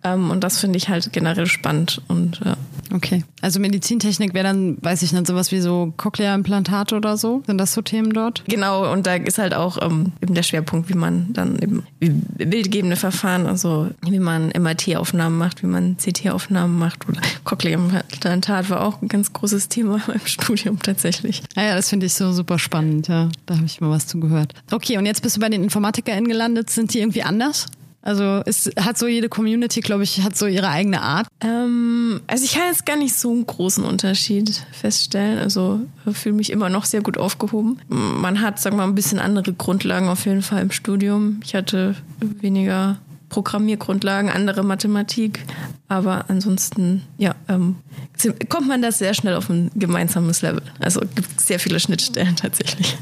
B: Ähm, und das finde ich halt generell spannend. Und ja.
A: Okay. Also Medizintechnik wäre dann, weiß ich nicht, sowas wie so Cochlea-Implantate oder so? Sind das so Themen dort?
B: Genau, und da ist halt auch ähm, eben der Schwerpunkt, wie man dann eben bildgebende Verfahren, also wie man MRT-Aufnahmen macht, wie man CT-Aufnahmen macht oder Cochlea-Implantat war auch ein ganz großes Thema im Studium tatsächlich.
A: Ja, ja das finde ich so super spannend, ja. Da habe ich mal was zu gehört. Okay, und jetzt bist du bei den InformatikerInnen gelandet. Sind die irgendwie anders? Also es hat so jede Community, glaube ich, hat so ihre eigene Art.
B: Ähm, also ich kann jetzt gar nicht so einen großen Unterschied feststellen. Also fühle mich immer noch sehr gut aufgehoben. Man hat, sagen wir mal, ein bisschen andere Grundlagen auf jeden Fall im Studium. Ich hatte weniger Programmiergrundlagen, andere Mathematik. Aber ansonsten, ja, ähm, kommt man da sehr schnell auf ein gemeinsames Level. Also gibt sehr viele Schnittstellen tatsächlich.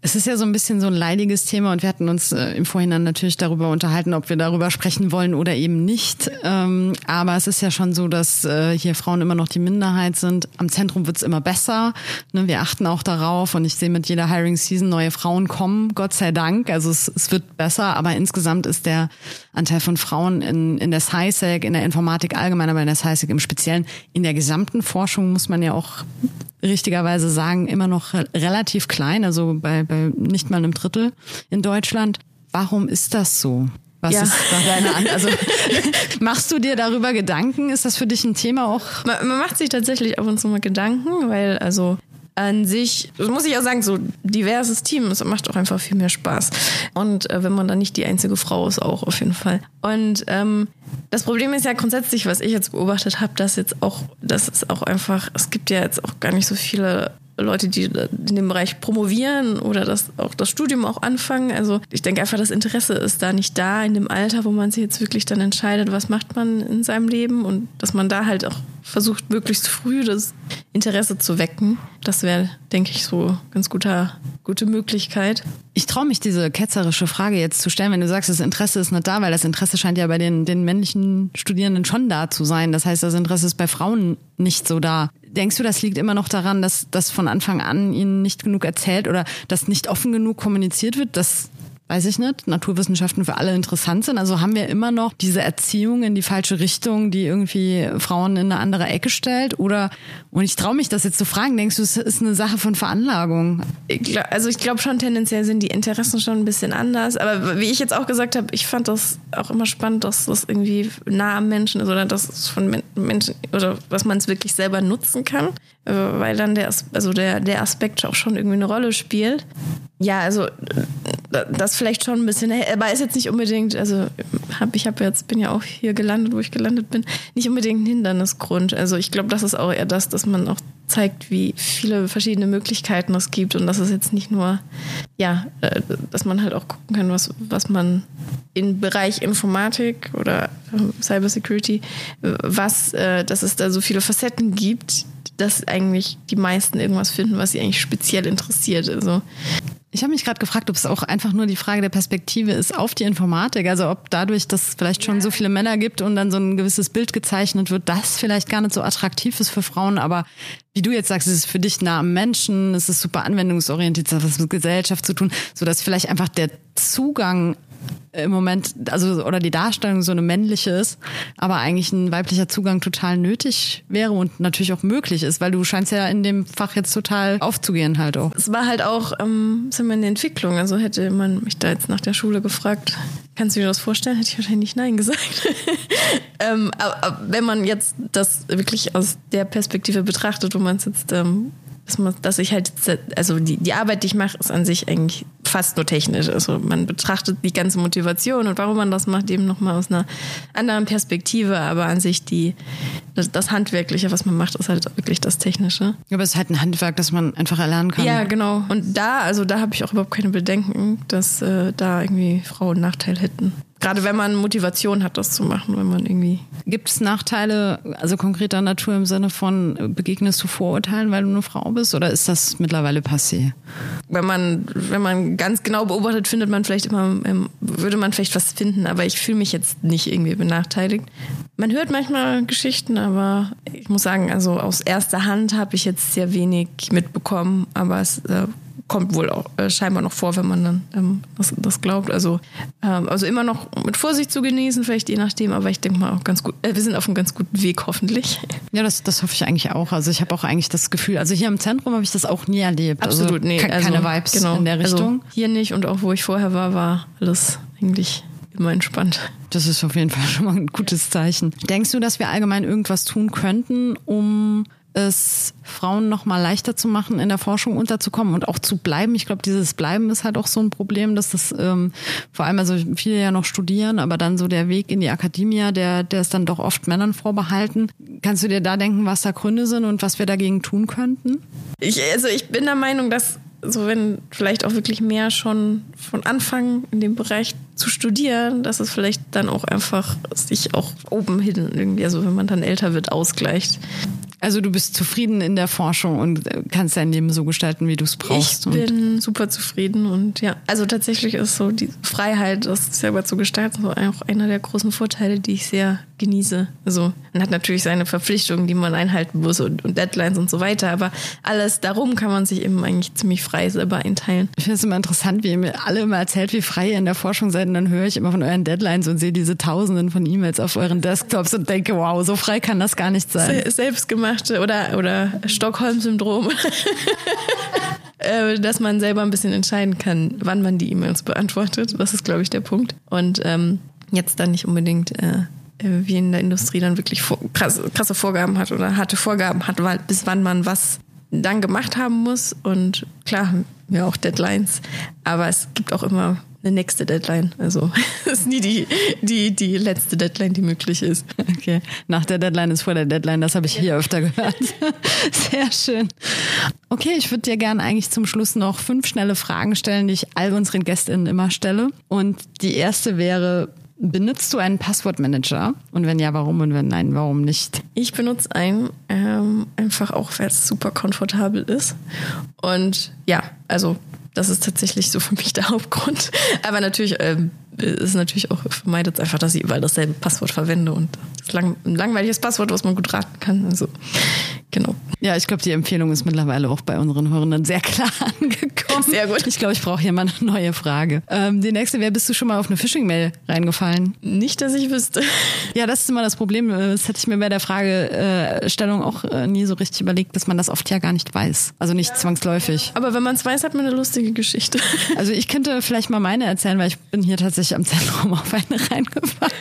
A: Es ist ja so ein bisschen so ein leidiges Thema und wir hatten uns äh, im Vorhinein natürlich darüber unterhalten, ob wir darüber sprechen wollen oder eben nicht. Ähm, aber es ist ja schon so, dass äh, hier Frauen immer noch die Minderheit sind. Am Zentrum wird's immer besser. Ne, wir achten auch darauf und ich sehe mit jeder Hiring Season neue Frauen kommen, Gott sei Dank. Also es, es wird besser, aber insgesamt ist der Anteil von Frauen in, in der SciSec, in der Informatik allgemein, aber in der SciSec im Speziellen, in der gesamten Forschung muss man ja auch richtigerweise sagen, immer noch relativ klein, also bei, bei nicht mal einem Drittel in Deutschland. Warum ist das so? Was ja. ist da deine Antwort? Also machst du dir darüber Gedanken? Ist das für dich ein Thema auch?
B: Man, man macht sich tatsächlich ab und zu mal Gedanken, weil also an sich, muss ich auch sagen, so diverses Team, es macht auch einfach viel mehr Spaß. Und äh, wenn man dann nicht die einzige Frau ist, auch auf jeden Fall. Und ähm, das Problem ist ja grundsätzlich, was ich jetzt beobachtet habe, dass jetzt auch, dass es auch einfach, es gibt ja jetzt auch gar nicht so viele Leute, die in dem Bereich promovieren oder das auch das Studium auch anfangen. Also ich denke einfach, das Interesse ist da nicht da in dem Alter, wo man sich jetzt wirklich dann entscheidet, was macht man in seinem Leben und dass man da halt auch versucht, möglichst früh das Interesse zu wecken. Das wäre, denke ich, so ganz guter, gute Möglichkeit.
A: Ich traue mich, diese ketzerische Frage jetzt zu stellen, wenn du sagst, das Interesse ist nicht da, weil das Interesse scheint ja bei den, den männlichen Studierenden schon da zu sein. Das heißt, das Interesse ist bei Frauen nicht so da. Denkst du, das liegt immer noch daran, dass das von Anfang an ihnen nicht genug erzählt oder dass nicht offen genug kommuniziert wird, dass weiß ich nicht, Naturwissenschaften für alle interessant sind. Also haben wir immer noch diese Erziehung in die falsche Richtung, die irgendwie Frauen in eine andere Ecke stellt? Oder, und ich traue mich das jetzt zu fragen, denkst du, es ist eine Sache von Veranlagung?
B: Ich glaub, also ich glaube schon, tendenziell sind die Interessen schon ein bisschen anders. Aber wie ich jetzt auch gesagt habe, ich fand das auch immer spannend, dass das irgendwie nah am Menschen ist oder dass es von Menschen oder dass man es wirklich selber nutzen kann. Äh, weil dann der, also der, der Aspekt auch schon irgendwie eine Rolle spielt. Ja, also das vielleicht schon ein bisschen, aber ist jetzt nicht unbedingt, also hab, ich habe jetzt, bin ja auch hier gelandet, wo ich gelandet bin, nicht unbedingt ein Hindernisgrund. Also ich glaube, das ist auch eher das, dass man auch zeigt, wie viele verschiedene Möglichkeiten es gibt und dass es jetzt nicht nur, ja, äh, dass man halt auch gucken kann, was, was man im Bereich Informatik oder ähm, Cybersecurity, was, äh, dass es da so viele Facetten gibt, dass eigentlich die meisten irgendwas finden, was sie eigentlich speziell interessiert. Also
A: ich habe mich gerade gefragt, ob es auch einfach nur die Frage der Perspektive ist auf die Informatik. Also ob dadurch, dass es vielleicht schon so viele Männer gibt und dann so ein gewisses Bild gezeichnet wird, das vielleicht gar nicht so attraktiv ist für Frauen. Aber wie du jetzt sagst, es ist für dich nah am Menschen, es ist super anwendungsorientiert, es hat was mit Gesellschaft zu tun, sodass vielleicht einfach der Zugang im Moment, also oder die Darstellung so eine männliche ist, aber eigentlich ein weiblicher Zugang total nötig wäre und natürlich auch möglich ist, weil du scheinst ja in dem Fach jetzt total aufzugehen halt auch.
B: Es war halt auch, ähm, sind wir in Entwicklung, also hätte man mich da jetzt nach der Schule gefragt, kannst du dir das vorstellen, hätte ich wahrscheinlich Nein gesagt. ähm, aber, aber, wenn man jetzt das wirklich aus der Perspektive betrachtet, wo man es jetzt ähm, dass, man, dass ich halt, also die, die Arbeit, die ich mache, ist an sich eigentlich fast nur technisch. Also man betrachtet die ganze Motivation und warum man das macht, eben nochmal aus einer anderen Perspektive, aber an sich die, das, das, Handwerkliche, was man macht, ist halt wirklich das Technische.
A: Aber es ist halt ein Handwerk, das man einfach erlernen kann.
B: Ja, genau. Und da, also da habe ich auch überhaupt keine Bedenken, dass äh, da irgendwie Frauen Nachteil hätten. Gerade wenn man Motivation hat, das zu machen, wenn man irgendwie.
A: Gibt es Nachteile, also konkreter Natur im Sinne von, äh, begegnest du Vorurteilen, weil du eine Frau bist, oder ist das mittlerweile passé?
B: Wenn man, wenn man ganz genau beobachtet, findet man vielleicht immer, ähm, würde man vielleicht was finden, aber ich fühle mich jetzt nicht irgendwie benachteiligt. Man hört manchmal Geschichten, aber ich muss sagen, also aus erster Hand habe ich jetzt sehr wenig mitbekommen, aber es äh, kommt wohl auch äh, scheinbar noch vor, wenn man dann ähm, das, das, glaubt. Also, ähm, also immer noch mit Vorsicht zu genießen, vielleicht je nachdem, aber ich denke mal auch ganz gut, äh, wir sind auf einem ganz guten Weg hoffentlich.
A: Ja, das, das hoffe ich eigentlich auch. Also ich habe auch eigentlich das Gefühl, also hier im Zentrum habe ich das auch nie erlebt.
B: Also Absolut,
A: also,
B: nee.
A: Keine
B: also,
A: Vibes genau, in der also Richtung.
B: Also hier nicht und auch wo ich vorher war, war alles eigentlich immer entspannt.
A: Das ist auf jeden Fall schon mal ein gutes Zeichen. Denkst du, dass wir allgemein irgendwas tun könnten, um es Frauen noch mal leichter zu machen, in der Forschung unterzukommen und auch zu bleiben. Ich glaube, dieses Bleiben ist halt auch so ein Problem, dass das ähm, vor allem also viele ja noch studieren, aber dann so der Weg in die Akademie, der der ist dann doch oft Männern vorbehalten. Kannst du dir da denken, was da Gründe sind und was wir dagegen tun könnten?
B: Ich, also ich bin der Meinung, dass so wenn vielleicht auch wirklich mehr schon von Anfang in dem Bereich zu studieren, dass es vielleicht dann auch einfach sich auch oben hin irgendwie, also wenn man dann älter wird, ausgleicht.
A: Also du bist zufrieden in der Forschung und kannst dein Leben so gestalten, wie du es brauchst.
B: Ich bin super zufrieden und ja, also tatsächlich ist so die Freiheit, das selber zu gestalten, so auch einer der großen Vorteile, die ich sehr genieße. Also man hat natürlich seine Verpflichtungen, die man einhalten muss und, und Deadlines und so weiter, aber alles darum kann man sich eben eigentlich ziemlich frei selber einteilen.
A: Ich finde es immer interessant, wie ihr mir alle immer erzählt, wie frei ihr in der Forschung seid und dann höre ich immer von euren Deadlines und sehe diese Tausenden von E-Mails auf euren Desktops und denke, wow, so frei kann das gar nicht sein.
B: Selbstgemachte oder, oder Stockholm-Syndrom. Äh, dass man selber ein bisschen entscheiden kann, wann man die E-Mails beantwortet. Das ist, glaube ich, der Punkt. Und ähm, jetzt dann nicht unbedingt äh, wie in der Industrie dann wirklich krasse, krasse Vorgaben hat oder harte Vorgaben hat, weil, bis wann man was dann gemacht haben muss. Und klar haben wir auch Deadlines, aber es gibt auch immer eine nächste Deadline. Also ist nie die, die, die letzte Deadline, die möglich ist.
A: Okay. Nach der Deadline ist vor der Deadline, das habe ich hier öfter gehört. Sehr schön. Okay, ich würde dir gerne eigentlich zum Schluss noch fünf schnelle Fragen stellen, die ich all unseren GästInnen immer stelle. Und die erste wäre, Benutzt du einen Passwortmanager? Und wenn ja, warum? Und wenn nein, warum nicht?
B: Ich benutze einen ähm, einfach auch, weil es super komfortabel ist. Und ja, also das ist tatsächlich so für mich der Hauptgrund. Aber natürlich ähm, ist natürlich auch vermeidet es einfach, dass ich überall dasselbe Passwort verwende und das lang, ein langweiliges Passwort, was man gut raten kann. Also genau.
A: Ja, ich glaube, die Empfehlung ist mittlerweile auch bei unseren Hörenden sehr klar angekommen.
B: Sehr gut.
A: Ich glaube, ich brauche hier mal eine neue Frage. Ähm, die nächste wäre, bist du schon mal auf eine Phishing-Mail reingefallen?
B: Nicht, dass ich wüsste.
A: Ja, das ist immer das Problem. Das hätte ich mir bei der Fragestellung auch äh, nie so richtig überlegt, dass man das oft ja gar nicht weiß. Also nicht zwangsläufig.
B: Aber wenn man es weiß, hat man eine lustige Geschichte.
A: Also ich könnte vielleicht mal meine erzählen, weil ich bin hier tatsächlich am Zentrum auf eine reingefallen.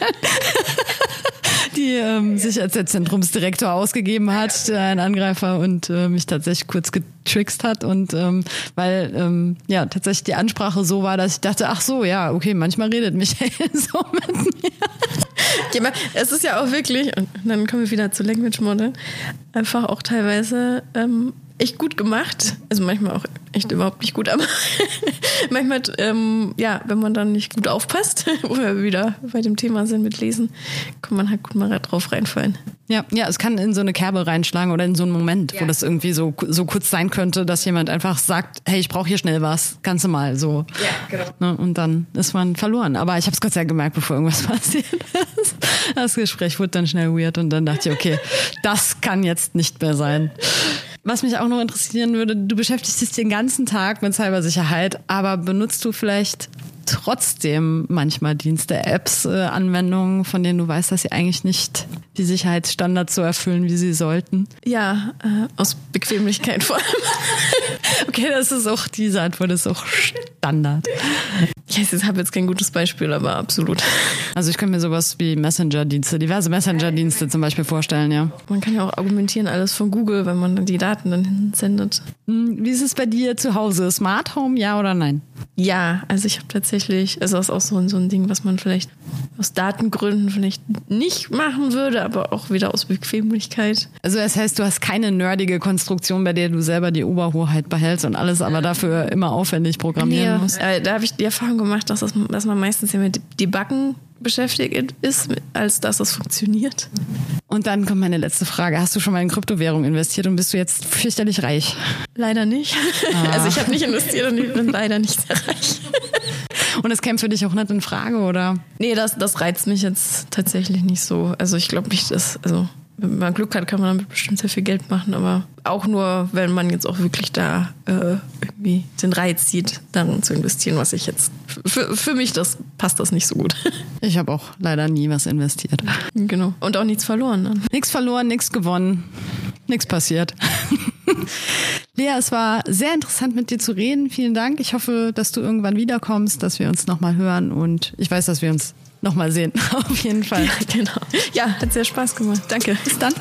A: die ähm, sich als der Zentrumsdirektor ausgegeben hat, ein Angreifer und äh, mich tatsächlich kurz getrickst hat und ähm, weil ähm, ja tatsächlich die Ansprache so war, dass ich dachte, ach so, ja, okay, manchmal redet Michael so mit mir.
B: Es ist ja auch wirklich, und dann kommen wir wieder zu Language Model, einfach auch teilweise ähm, echt gut gemacht. Also manchmal auch echt überhaupt nicht gut, aber manchmal, ähm, ja, wenn man dann nicht gut aufpasst, wo wir wieder bei dem Thema sind mit Lesen, kann man halt gut mal drauf reinfallen.
A: Ja, ja, es kann in so eine Kerbe reinschlagen oder in so einen Moment, ja. wo das irgendwie so, so kurz sein könnte, dass jemand einfach sagt, hey, ich brauche hier schnell was, kannst du mal so. Ja, genau. Ne, und dann ist man verloren. Aber ich habe es Gott sei Dank gemerkt, bevor irgendwas passiert ist. Das Gespräch wurde dann schnell weird und dann dachte ich, okay, das kann jetzt nicht mehr sein. Was mich auch noch interessieren würde, du beschäftigst dich den ganzen Tag mit Cybersicherheit, aber benutzt du vielleicht trotzdem manchmal Dienste, Apps, äh, Anwendungen, von denen du weißt, dass sie eigentlich nicht die Sicherheitsstandards so erfüllen, wie sie sollten?
B: Ja, äh, aus Bequemlichkeit vor allem.
A: okay, das ist auch, diese Antwort ist auch Standard.
B: Ich habe jetzt kein gutes Beispiel, aber absolut.
A: Also ich kann mir sowas wie Messenger-Dienste, diverse Messenger-Dienste zum Beispiel vorstellen, ja.
B: Man kann ja auch argumentieren, alles von Google, wenn man die Daten dann sendet.
A: Hm, wie ist es bei dir zu Hause? Smart Home, ja oder nein?
B: Ja, also ich habe tatsächlich, also das ist auch so ein, so ein Ding, was man vielleicht aus Datengründen vielleicht nicht machen würde, aber auch wieder aus Bequemlichkeit.
A: Also das heißt, du hast keine nerdige Konstruktion, bei der du selber die Oberhoheit behältst und alles aber dafür immer aufwendig programmieren nee, musst?
B: Äh, da habe ich die Erfahrung gemacht, dass, das, dass man meistens ja mit Debuggen beschäftigt ist, als dass es funktioniert.
A: Und dann kommt meine letzte Frage. Hast du schon mal in Kryptowährung investiert und bist du jetzt fürchterlich reich?
B: Leider nicht. Ah. Also ich habe nicht investiert und ich bin leider nicht sehr reich.
A: Und es käme für dich auch nicht in Frage, oder?
B: Nee, das, das reizt mich jetzt tatsächlich nicht so. Also ich glaube nicht, dass, also wenn man Glück hat, kann man damit bestimmt sehr viel Geld machen, aber auch nur, wenn man jetzt auch wirklich da äh, irgendwie den Reiz sieht, darin zu investieren, was ich jetzt für, für mich das passt das nicht so gut.
A: Ich habe auch leider nie was investiert.
B: Genau. Und auch nichts verloren. Dann.
A: Nichts verloren, nichts gewonnen, nichts passiert. Lea, es war sehr interessant mit dir zu reden. Vielen Dank. Ich hoffe, dass du irgendwann wiederkommst, dass wir uns nochmal hören und ich weiß, dass wir uns nochmal sehen. Auf jeden Fall.
B: Ja, genau. Ja, hat sehr Spaß gemacht. Danke.
A: Bis dann.